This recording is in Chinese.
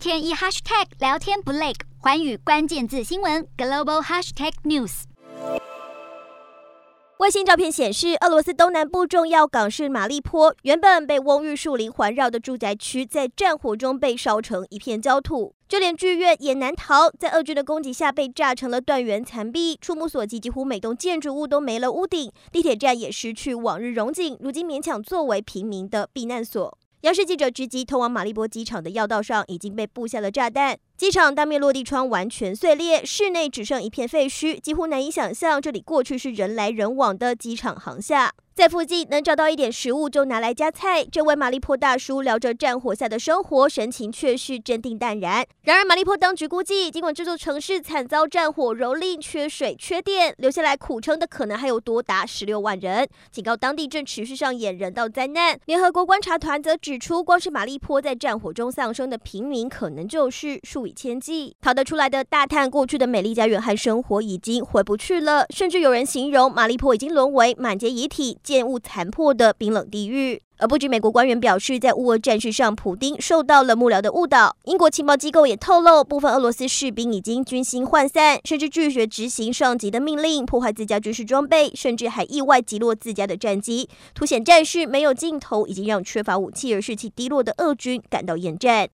天一 hashtag 聊天不累，寰宇关键字新闻 global hashtag news。卫星照片显示，俄罗斯东南部重要港市马利坡原本被翁郁树林环绕的住宅区，在战火中被烧成一片焦土，就连剧院也难逃，在俄军的攻击下被炸成了断垣残壁。触目所及，几乎每栋建筑物都没了屋顶，地铁站也失去往日荣景，如今勉强作为平民的避难所。央视记者直击通往马利波机场的要道上，已经被布下了炸弹。机场当面落地窗完全碎裂，室内只剩一片废墟，几乎难以想象这里过去是人来人往的机场航厦。在附近能找到一点食物就拿来夹菜。这位马利坡大叔聊着战火下的生活，神情却是镇定淡然。然而，马利坡当局估计，尽管这座城市惨遭战火蹂躏、缺水、缺电，留下来苦撑的可能还有多达十六万人，警告当地正持续上演人道灾难。联合国观察团则指出，光是马利坡在战火中丧生的平民，可能就是数以千计。逃得出来的大叹过去的美丽家园和生活已经回不去了，甚至有人形容马利坡已经沦为满街遗体。建物残破的冰冷地狱，而不止美国官员表示，在乌俄战事上，普丁受到了幕僚的误导。英国情报机构也透露，部分俄罗斯士兵已经军心涣散，甚至拒绝执行上级的命令，破坏自家军事装备，甚至还意外击落自家的战机，凸显战事没有尽头，已经让缺乏武器而士气低落的俄军感到厌战。